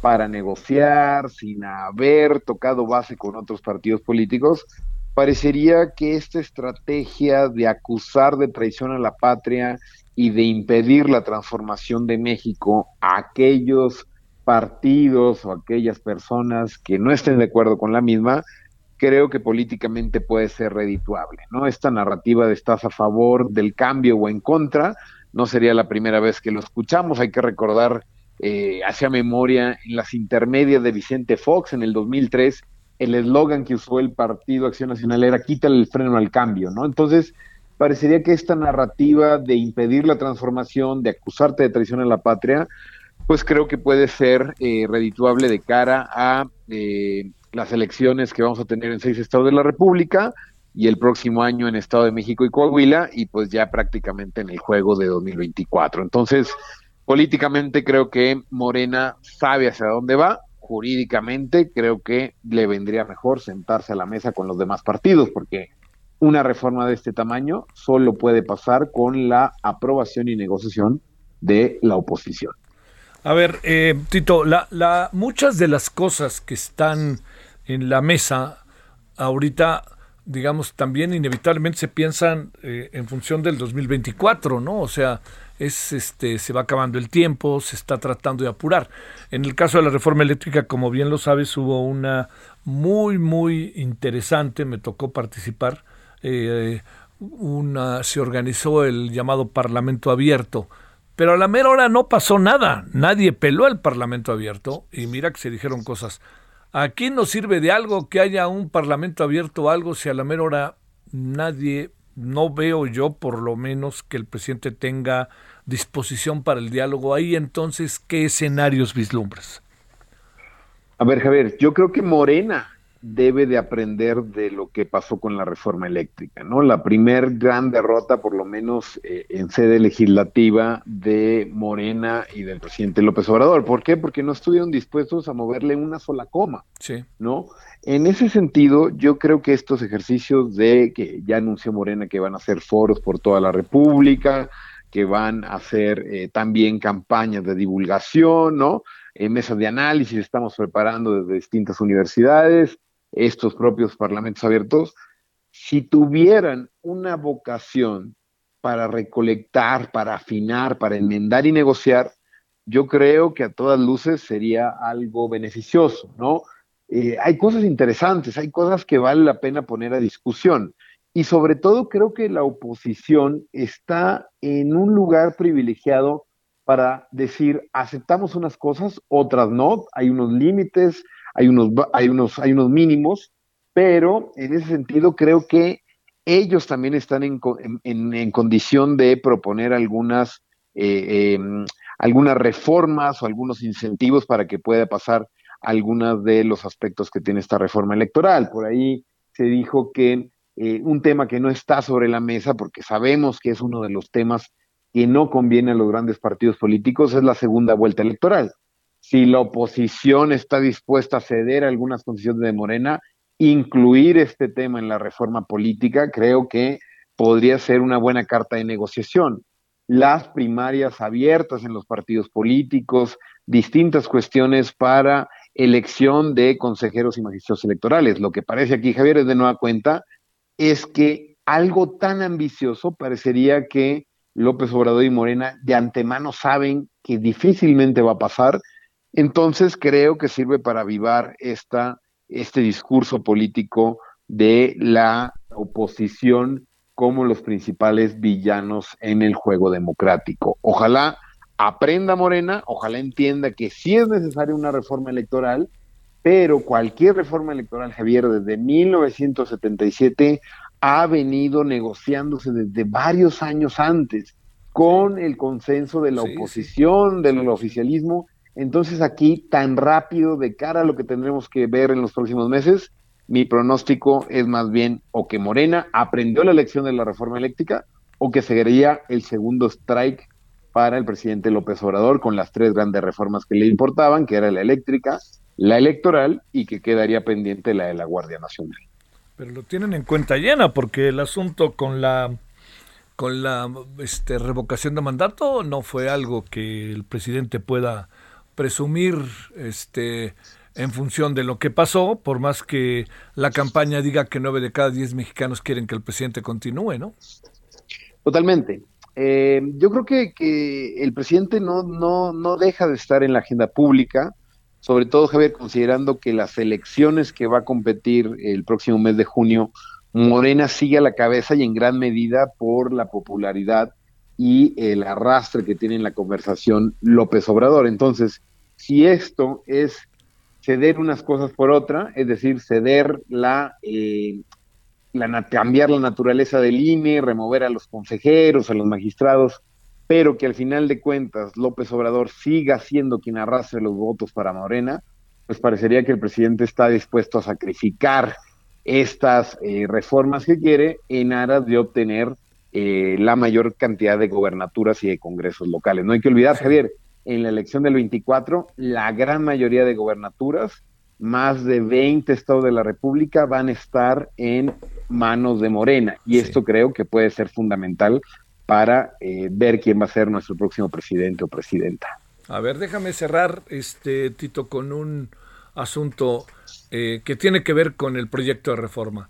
S7: para negociar, sin haber tocado base con otros partidos políticos, parecería que esta estrategia de acusar de traición a la patria y de impedir la transformación de México a aquellos partidos o aquellas personas que no estén de acuerdo con la misma, creo que políticamente puede ser redituable, ¿no? Esta narrativa de estás a favor del cambio o en contra, no sería la primera vez que lo escuchamos, hay que recordar eh, hacia memoria en las intermedias de Vicente Fox en el 2003, el eslogan que usó el Partido Acción Nacional era quítale el freno al cambio, ¿no? Entonces, parecería que esta narrativa de impedir la transformación, de acusarte de traición a la patria, pues creo que puede ser eh, redituable de cara a eh, las elecciones que vamos a tener en seis estados de la República y el próximo año en Estado de México y Coahuila y pues ya prácticamente en el juego de 2024. Entonces, políticamente creo que Morena sabe hacia dónde va, jurídicamente creo que le vendría mejor sentarse a la mesa con los demás partidos, porque una reforma de este tamaño solo puede pasar con la aprobación y negociación de la oposición.
S1: A ver, eh, Tito, la, la, muchas de las cosas que están en la mesa ahorita, digamos, también inevitablemente se piensan eh, en función del 2024, ¿no? O sea, es este se va acabando el tiempo, se está tratando de apurar. En el caso de la reforma eléctrica, como bien lo sabes, hubo una muy muy interesante, me tocó participar. Eh, una se organizó el llamado Parlamento Abierto, pero a la mera hora no pasó nada, nadie peló el Parlamento Abierto y mira que se dijeron cosas. Aquí no sirve de algo que haya un Parlamento abierto o algo si a la mera hora nadie no veo yo por lo menos que el presidente tenga disposición para el diálogo ahí, entonces, ¿qué escenarios vislumbras?
S7: A ver, Javier, yo creo que Morena debe de aprender de lo que pasó con la reforma eléctrica, ¿no? La primer gran derrota, por lo menos eh, en sede legislativa, de Morena y del presidente López Obrador. ¿Por qué? Porque no estuvieron dispuestos a moverle una sola coma,
S1: sí.
S7: ¿no? En ese sentido, yo creo que estos ejercicios de que ya anunció Morena que van a hacer foros por toda la República, que van a hacer eh, también campañas de divulgación, ¿no? En mesas de análisis estamos preparando desde distintas universidades, estos propios parlamentos abiertos, si tuvieran una vocación para recolectar, para afinar, para enmendar y negociar, yo creo que a todas luces sería algo beneficioso, ¿no? Eh, hay cosas interesantes, hay cosas que vale la pena poner a discusión. Y sobre todo creo que la oposición está en un lugar privilegiado para decir, aceptamos unas cosas, otras no, hay unos límites, hay unos, hay unos, hay unos mínimos, pero en ese sentido creo que ellos también están en, en, condición de proponer algunas, eh, em, algunas reformas o algunos incentivos para que pueda pasar algunos de los aspectos que tiene esta reforma electoral. Por ahí se dijo que eh, un tema que no está sobre la mesa, porque sabemos que es uno de los temas que no conviene a los grandes partidos políticos, es la segunda vuelta electoral. Si la oposición está dispuesta a ceder a algunas condiciones de Morena, incluir este tema en la reforma política, creo que podría ser una buena carta de negociación. Las primarias abiertas en los partidos políticos, distintas cuestiones para elección de consejeros y magistrados electorales. Lo que parece aquí, Javier, es de nueva cuenta, es que algo tan ambicioso parecería que López Obrador y Morena de antemano saben que difícilmente va a pasar. Entonces creo que sirve para avivar esta, este discurso político de la oposición como los principales villanos en el juego democrático. Ojalá aprenda Morena, ojalá entienda que sí es necesaria una reforma electoral, pero cualquier reforma electoral, Javier, desde 1977 ha venido negociándose desde varios años antes con el consenso de la oposición, del oficialismo. Entonces aquí, tan rápido de cara a lo que tendremos que ver en los próximos meses, mi pronóstico es más bien o que Morena aprendió la elección de la reforma eléctrica o que seguiría el segundo strike para el presidente López Obrador con las tres grandes reformas que le importaban, que era la eléctrica, la electoral y que quedaría pendiente la de la Guardia Nacional.
S1: Pero lo tienen en cuenta llena porque el asunto con la con la este, revocación de mandato no fue algo que el presidente pueda presumir este en función de lo que pasó, por más que la campaña diga que nueve de cada diez mexicanos quieren que el presidente continúe, ¿no?
S7: Totalmente. Eh, yo creo que, que, el presidente no, no, no deja de estar en la agenda pública, sobre todo, Javier, considerando que las elecciones que va a competir el próximo mes de junio, Morena sigue a la cabeza y en gran medida por la popularidad y el arrastre que tiene en la conversación López Obrador. Entonces, si esto es ceder unas cosas por otra, es decir, ceder la, eh, cambiar la naturaleza del INE, remover a los consejeros, a los magistrados, pero que al final de cuentas López Obrador siga siendo quien arrastre los votos para Morena, pues parecería que el presidente está dispuesto a sacrificar estas eh, reformas que quiere en aras de obtener eh, la mayor cantidad de gobernaturas y de congresos locales. No hay que olvidar, Javier, en la elección del 24, la gran mayoría de gobernaturas, más de 20 estados de la República, van a estar en manos de Morena. Y esto creo que puede ser fundamental para eh, ver quién va a ser nuestro próximo presidente o presidenta.
S1: A ver, déjame cerrar, este Tito, con un asunto eh, que tiene que ver con el proyecto de reforma.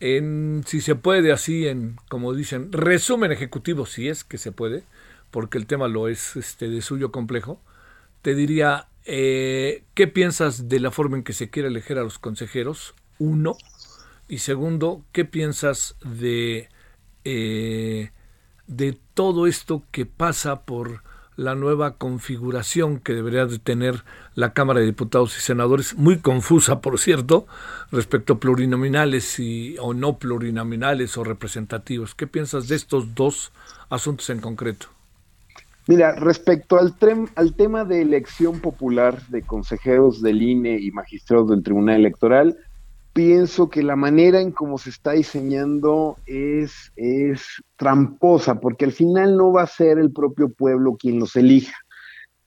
S1: En, si se puede así, en como dicen, resumen ejecutivo, si es que se puede, porque el tema lo es este, de suyo complejo, te diría, eh, ¿qué piensas de la forma en que se quiere elegir a los consejeros? Uno. Y segundo, ¿qué piensas de, eh, de todo esto que pasa por la nueva configuración que debería de tener la Cámara de Diputados y Senadores, muy confusa, por cierto, respecto a plurinominales y, o no plurinominales o representativos. ¿Qué piensas de estos dos asuntos en concreto?
S7: Mira, respecto al, al tema de elección popular de consejeros del INE y magistrados del Tribunal Electoral, pienso que la manera en cómo se está diseñando es, es tramposa, porque al final no va a ser el propio pueblo quien los elija.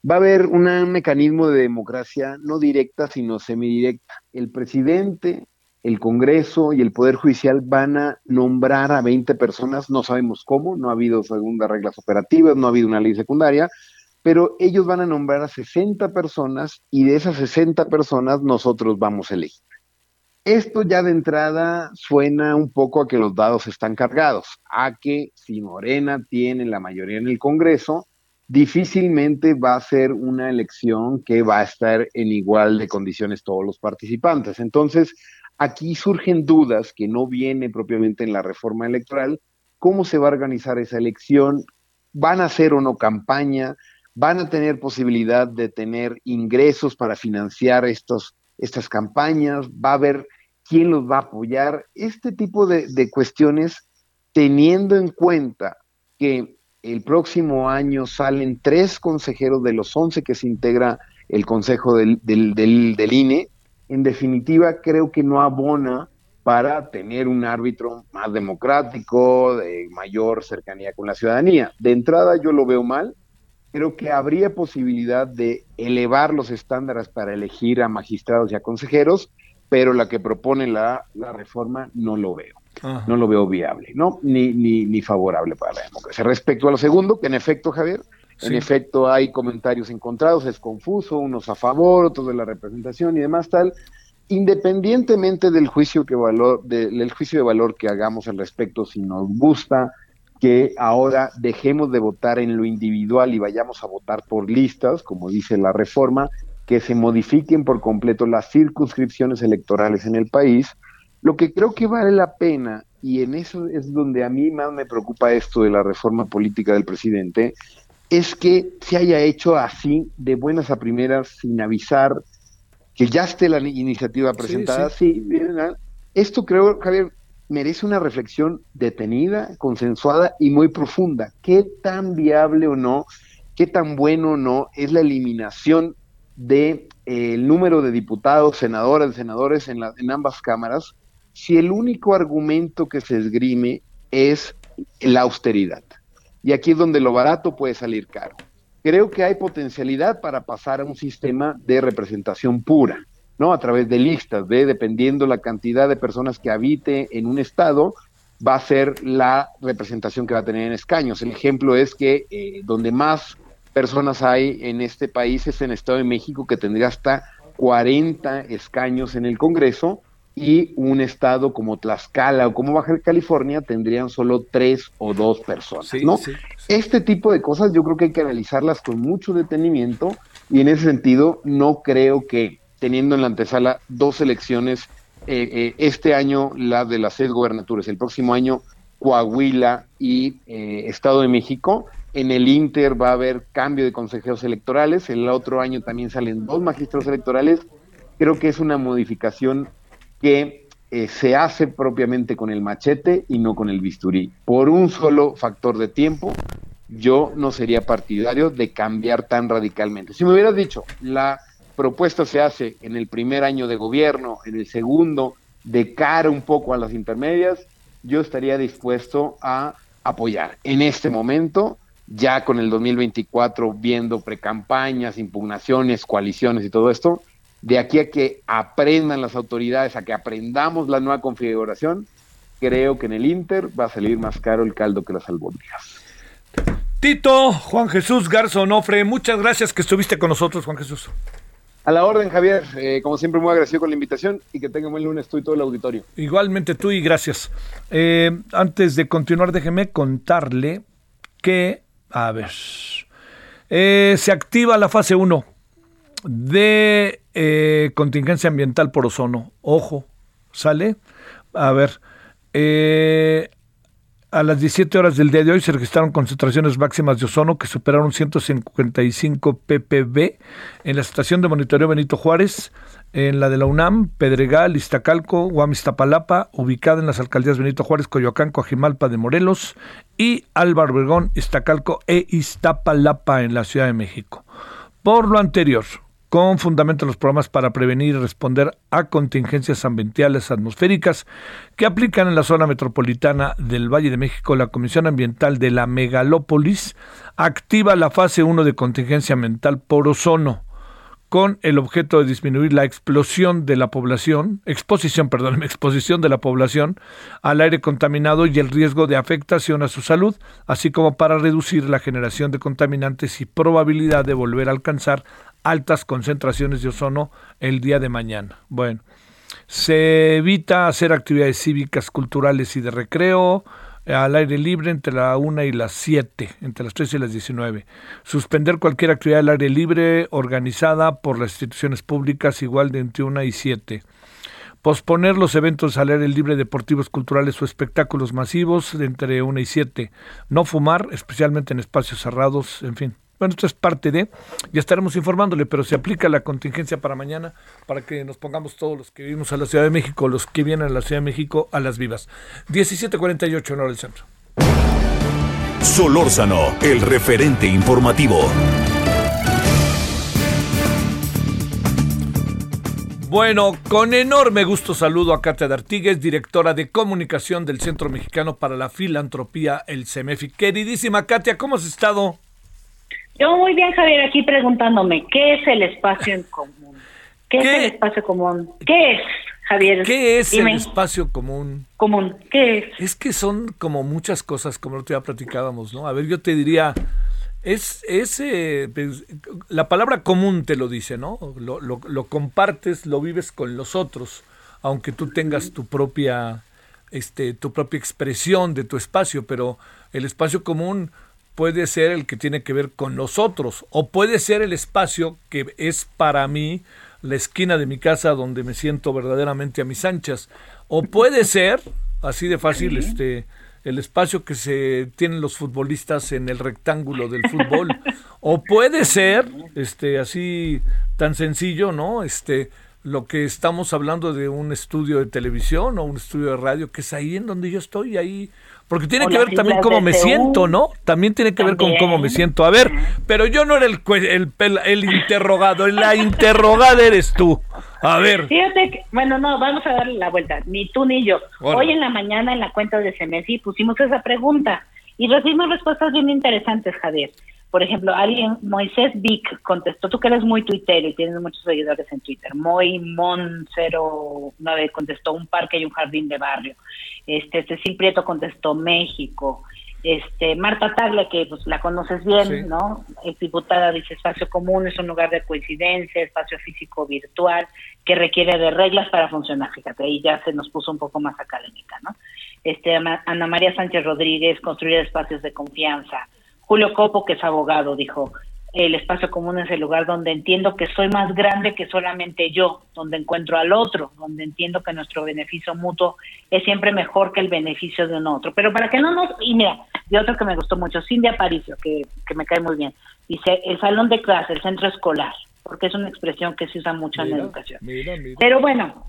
S7: Va a haber un mecanismo de democracia no directa, sino semidirecta. El presidente el Congreso y el Poder Judicial van a nombrar a 20 personas, no sabemos cómo, no ha habido segundas reglas operativas, no ha habido una ley secundaria, pero ellos van a nombrar a 60 personas y de esas 60 personas nosotros vamos a elegir. Esto ya de entrada suena un poco a que los dados están cargados, a que si Morena tiene la mayoría en el Congreso, difícilmente va a ser una elección que va a estar en igual de condiciones todos los participantes. Entonces, Aquí surgen dudas que no viene propiamente en la reforma electoral. ¿Cómo se va a organizar esa elección? ¿Van a hacer o no campaña? ¿Van a tener posibilidad de tener ingresos para financiar estos, estas campañas? ¿Va a haber quién los va a apoyar? Este tipo de, cuestiones, teniendo en cuenta que el próximo año salen tres consejeros de los once que se integra el Consejo del, del, del INE, en definitiva creo que no abona para tener un árbitro más democrático, de mayor cercanía con la ciudadanía. De entrada yo lo veo mal, creo que habría posibilidad de elevar los estándares para elegir a magistrados y a consejeros, pero la que propone la, reforma no lo veo. No lo veo viable, ¿no? Ni, ni, ni favorable para la democracia. Respecto a lo segundo, que en efecto, Javier, en efecto hay comentarios encontrados, es confuso, unos a favor, otros de la representación y demás tal. Independientemente del juicio, que valor, del juicio de valor que hagamos al respecto, si nos gusta que ahora dejemos de votar en lo individual y vayamos a votar por listas, como dice la reforma, que se modifiquen por completo las circunscripciones electorales en el país, lo que creo que vale la pena, y en eso es donde a mí más me preocupa esto de la reforma política del presidente, es que se haya hecho así, de buenas a primeras, sin avisar, que ya esté la iniciativa presentada. Sí, esto creo, Javier, merece una reflexión detenida, consensuada y muy profunda. ¿Qué tan viable o no, qué tan bueno o no es la eliminación de, eh, número de diputados, senadoras, senadores en, en ambas cámaras, si el único argumento que se esgrime es la austeridad? Y aquí es donde lo barato puede salir caro. Creo que hay potencialidad para pasar a un sistema de representación pura ¿no? A través de listas, de dependiendo la cantidad de personas que habite en un estado, va a ser la representación que va a tener en escaños. El ejemplo es que eh, donde más personas hay en este país es en el Estado de México, que tendría hasta 40 escaños en el Congreso, y un estado como Tlaxcala o como Baja California tendrían solo tres o dos personas, ¿no? Este tipo de cosas yo creo que hay que analizarlas con mucho detenimiento y en ese sentido no creo que teniendo en la antesala dos elecciones, eh, eh, este año la de las seis gobernaturas, el próximo año Coahuila y eh, Estado de México. En el Inter va a haber cambio de consejeros electorales, el otro año también salen dos magistrados electorales. Creo que es una modificación que se hace propiamente con el machete y no con el bisturí. Por un solo factor de tiempo, yo no sería partidario de cambiar tan radicalmente. Si me hubieras dicho, la propuesta se hace en el primer año de gobierno, en el segundo, de cara un poco a las intermedias, yo estaría dispuesto a apoyar. En este momento, ya con el 2024 viendo precampañas, impugnaciones, coaliciones y todo esto, de aquí a que aprendan las autoridades, a que aprendamos la nueva configuración, creo que en el Inter va a salir más caro el caldo que las albóndigas.
S1: Tito, Juan Jesús Garza Onofre, muchas gracias que estuviste con nosotros, Juan Jesús.
S7: A la orden, Javier. Eh, como siempre, muy agradecido con la invitación y que tenga buen lunes tú y todo el auditorio.
S1: Igualmente tú y gracias. Eh, antes de continuar, déjeme contarle que, a ver, eh, se activa la fase 1 de contingencia ambiental por ozono. Ojo, ¿sale? A ver, a las 17 horas del día de hoy se registraron concentraciones máximas de ozono que superaron 155 ppb en la estación de monitoreo Benito Juárez, en la de la UNAM, Pedregal, Iztacalco, Guamistapalapa, ubicada en las alcaldías Benito Juárez, Coyoacán, Coajimalpa de Morelos y Álvaro Obregón, Iztacalco e Iztapalapa en la Ciudad de México. Por lo anterior, con fundamento en los programas para prevenir y responder a contingencias ambientales atmosféricas que aplican en la zona metropolitana del Valle de México, la Comisión Ambiental de la Megalópolis activa la fase 1 de contingencia ambiental por ozono con el objeto de disminuir la explosión de la población, exposición, perdón, exposición de la población al aire contaminado y el riesgo de afectación a su salud, así como para reducir la generación de contaminantes y probabilidad de volver a alcanzar altas concentraciones de ozono el día de mañana. Bueno, se evita hacer actividades cívicas, culturales y de recreo eh, al aire libre entre la 1 y las 7, entre las 3 y las 19. Suspender cualquier actividad al aire libre organizada por las instituciones públicas igual de entre 1 y 7 posponer los eventos al aire libre deportivos, culturales o espectáculos masivos de entre 1 y 7, no fumar, especialmente en espacios cerrados, en fin. Bueno, esto es parte de, ya estaremos informándole, pero se aplica la contingencia para mañana para que nos pongamos todos los que vivimos a la Ciudad de México, los que vienen a la Ciudad de México, a las vivas. 1748 en hora del centro.
S3: Solórzano, el referente informativo.
S1: Bueno, con enorme gusto saludo a Katia D'Artigues, directora de comunicación del Centro Mexicano para la Filantropía, el CEMEFI. Queridísima Katia, ¿cómo has estado?
S8: Yo muy bien, Javier, aquí preguntándome, ¿qué es el espacio en común? ¿Qué, es el espacio común? ¿Qué es, Javier?
S1: ¿Qué es el espacio común?
S8: Común, ¿qué es?
S1: Es que son como muchas cosas, como lo ya platicábamos, ¿no? A ver, yo te diría, es, es pues, la palabra común te lo dice, ¿no? Lo, lo, lo, compartes, lo vives con los otros, aunque tú tengas tu propia, este, tu propia expresión de tu espacio, pero el espacio común puede ser el que tiene que ver con nosotros o puede ser el espacio que es para mí la esquina de mi casa donde me siento verdaderamente a mis anchas o puede ser así de fácil este el espacio que se tienen los futbolistas en el rectángulo del fútbol o puede ser este así tan sencillo no este lo que estamos hablando de un estudio de televisión o un estudio de radio que es ahí en donde yo estoy ahí porque tiene que ver también cómo me siento, ¿no? También tiene que ver con cómo me siento. A ver, pero yo no era el, el, el, interrogado, la interrogada eres tú. A ver.
S8: Fíjate que, bueno, no, vamos a darle la vuelta, ni tú ni yo. Hoy en la mañana en la cuenta de CMSI pusimos esa pregunta y recibimos respuestas bien interesantes, Javier. Por ejemplo, alguien, Moisés Vic contestó, tú que eres muy Twitter y tienes muchos seguidores en Twitter, Moy Mon 09 contestó un parque y un jardín de barrio. Este Cecil Prieto contestó México. Este Marta Tagle, que pues la conoces bien, ¿no? Es diputada dice espacio común es un lugar de coincidencia, espacio físico virtual que requiere de reglas para funcionar. Fíjate, ahí ya se nos puso un poco más académica, ¿no? Este Ana María Sánchez Rodríguez, construir espacios de confianza. Julio Copo, que es abogado, dijo, el espacio común es el lugar donde entiendo que soy más grande que solamente yo, donde encuentro al otro, donde entiendo que nuestro beneficio mutuo es siempre mejor que el beneficio de un otro. Pero para que no nos... Y mira, y otro que me gustó mucho, Cindy Aparicio, que, que me cae muy bien, dice, el salón de clase, el centro escolar, porque es una expresión que se usa mucho en la educación. Pero bueno,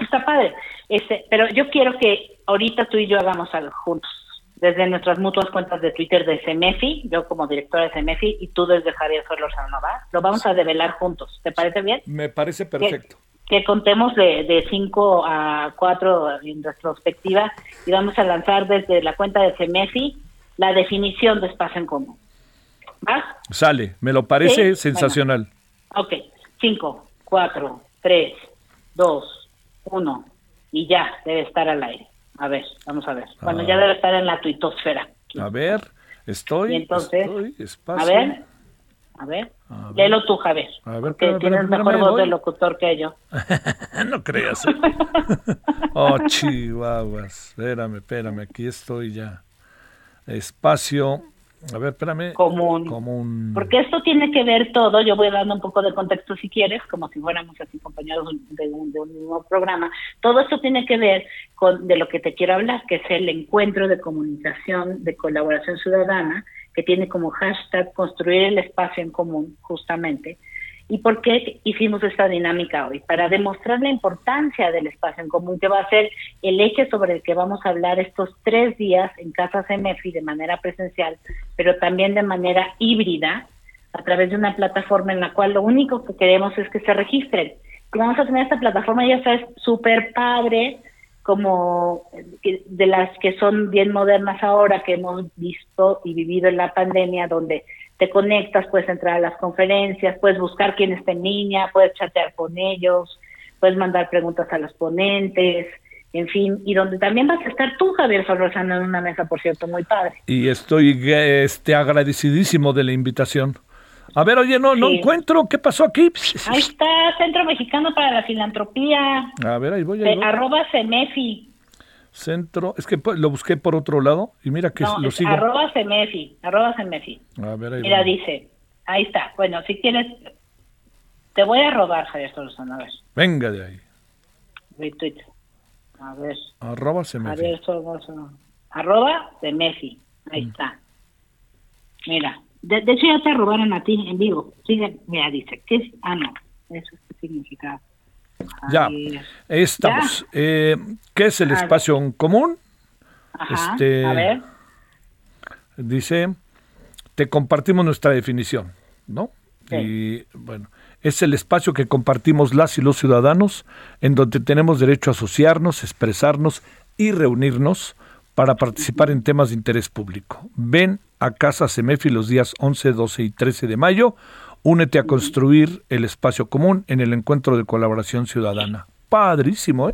S8: está padre. Este, pero yo quiero que ahorita tú y yo hagamos algo juntos desde nuestras mutuas cuentas de Twitter de CEMEFI, yo como directora de CEMEFI y tú desde Javier Solorzano, ¿va? Lo vamos a develar juntos. ¿Te parece bien?
S1: Me parece perfecto.
S8: Que, contemos de 5 a 4 en retrospectiva y vamos a lanzar desde la cuenta de CEMEFI la definición de espacio en común. ¿Va?
S1: Sale, me lo parece sensacional.
S8: Ok, 5, 4, 3, 2, 1 y ya debe estar al aire. A ver, vamos a ver. Bueno, ya ah. debe estar en la tuitosfera.
S1: A ver, estoy.
S8: entonces, a ver, a ver, léelo tú, Javier. A ver, que tienes mejor voz de locutor que yo.
S1: no creas. ¿eh? oh, chihuahuas. Espérame, espérame, aquí estoy ya. Espacio a ver, espérame.
S8: Común. Porque esto tiene que ver todo, yo voy dando un poco de contexto si quieres, como si fuéramos así compañeros de un, de un mismo programa. Todo esto tiene que ver con de lo que te quiero hablar, que es el encuentro de comunicación, de colaboración ciudadana, que tiene como hashtag construir el espacio en común, justamente, ¿Y por qué hicimos esta dinámica hoy? Para demostrar la importancia del espacio en común, que va a ser el eje sobre el que vamos a hablar estos tres días en Casa CMFI de manera presencial, pero también de manera híbrida, a través de una plataforma en la cual lo único que queremos es que se registren. Y vamos a tener esta plataforma, ya sabes, súper padre, como de las que son bien modernas ahora, que hemos visto y vivido en la pandemia, donde te conectas, puedes entrar a las conferencias, puedes buscar quién está en línea, puedes chatear con ellos, puedes mandar preguntas a los ponentes, en fin, y donde también vas a estar tú, Javier Solrozano, en una mesa, por cierto, muy padre.
S1: Y estoy este, agradecidísimo de la invitación. A ver, oye, no, no encuentro, ¿qué pasó aquí?
S8: Ahí está, Centro Mexicano para la Filantropía.
S1: A ver, ahí voy. Ahí voy.
S8: arroba CEMEFI.
S1: Centro, es que lo busqué por otro lado y mira que lo sigo.
S8: Arroba Semefi, arroba Semefi.
S1: A ver, ahí
S8: Mira, dice, ahí está. Bueno, si quieres, te voy a robar, Javier Solución, a ver.
S1: Venga de ahí.
S8: Retweet. A ver.
S1: Arroba Semefi.
S8: Javier. Arroba Semefi. Ahí mm. está. Mira, de, hecho ya te robaron a ti en vivo. Sigue, mira, dice, ¿qué es? Ah, no, eso es qué significa.
S1: Ya, estamos. Eh, ¿Qué es el espacio en común?
S8: este, a ver.
S1: Dice, te compartimos nuestra definición, ¿no? Y bueno, es el espacio que compartimos las y los ciudadanos, en donde tenemos derecho a asociarnos, expresarnos y reunirnos para participar en temas de interés público. Ven a Casa Semefi los días 11, 12 y 13 de mayo. Únete a construir el espacio común en el encuentro de colaboración ciudadana. Padrísimo, ¿eh?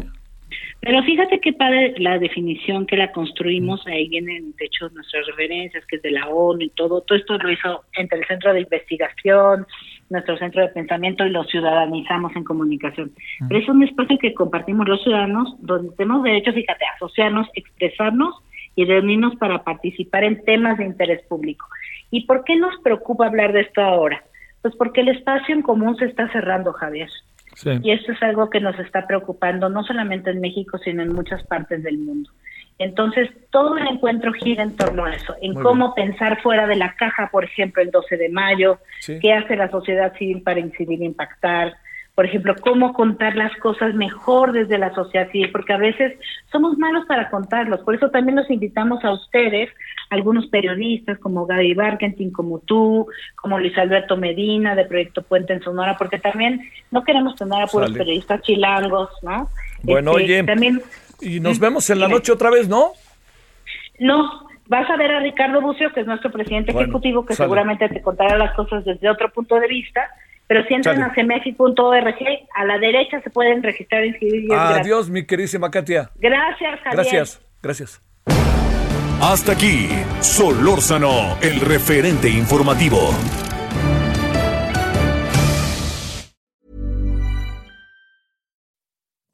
S8: Pero fíjate qué padre la definición que la construimos, ahí vienen de hecho nuestras referencias, que es de la ONU y todo, todo esto lo hizo entre el centro de investigación, nuestro centro de pensamiento y lo ciudadanizamos en comunicación. Pero es un espacio que compartimos los ciudadanos, donde tenemos derecho, fíjate, a asociarnos, expresarnos y reunirnos para participar en temas de interés público. ¿Y por qué nos preocupa hablar de esto ahora? Pues porque el espacio en común se está cerrando, Javier. Y esto es algo que nos está preocupando no solamente en México, sino en muchas partes del mundo. Entonces, todo el encuentro gira en torno a eso, en cómo pensar fuera de la caja, por ejemplo, el 12 de mayo, qué hace la sociedad civil para incidir e impactar, por ejemplo, cómo contar las cosas mejor desde la sociedad civil, porque a veces somos malos para contarlos. Por eso también los invitamos a ustedes, algunos periodistas como Gaby Barkentin, como tú, como Luis Alberto Medina de Proyecto Puente en Sonora, porque también no queremos tener a puros periodistas chilangos, ¿no?
S1: Bueno, este, oye, también, y nos vemos en la noche otra vez, ¿no?
S8: No, vas a ver a Ricardo Bucio, que es nuestro presidente ejecutivo, que seguramente te contará las cosas desde otro punto de vista pero si entran a cmexi.org, a la derecha se pueden registrar, inscribir.
S1: Adiós, mi queridísima Katia.
S8: Gracias, Javier.
S1: Gracias, gracias.
S3: Hasta aquí, Solórzano, el referente informativo.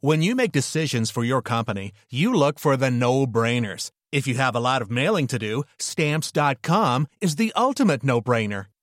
S9: When you make decisions for your company, you look for the no-brainers. If you have a lot of mailing to do, stamps.com is the ultimate no-brainer.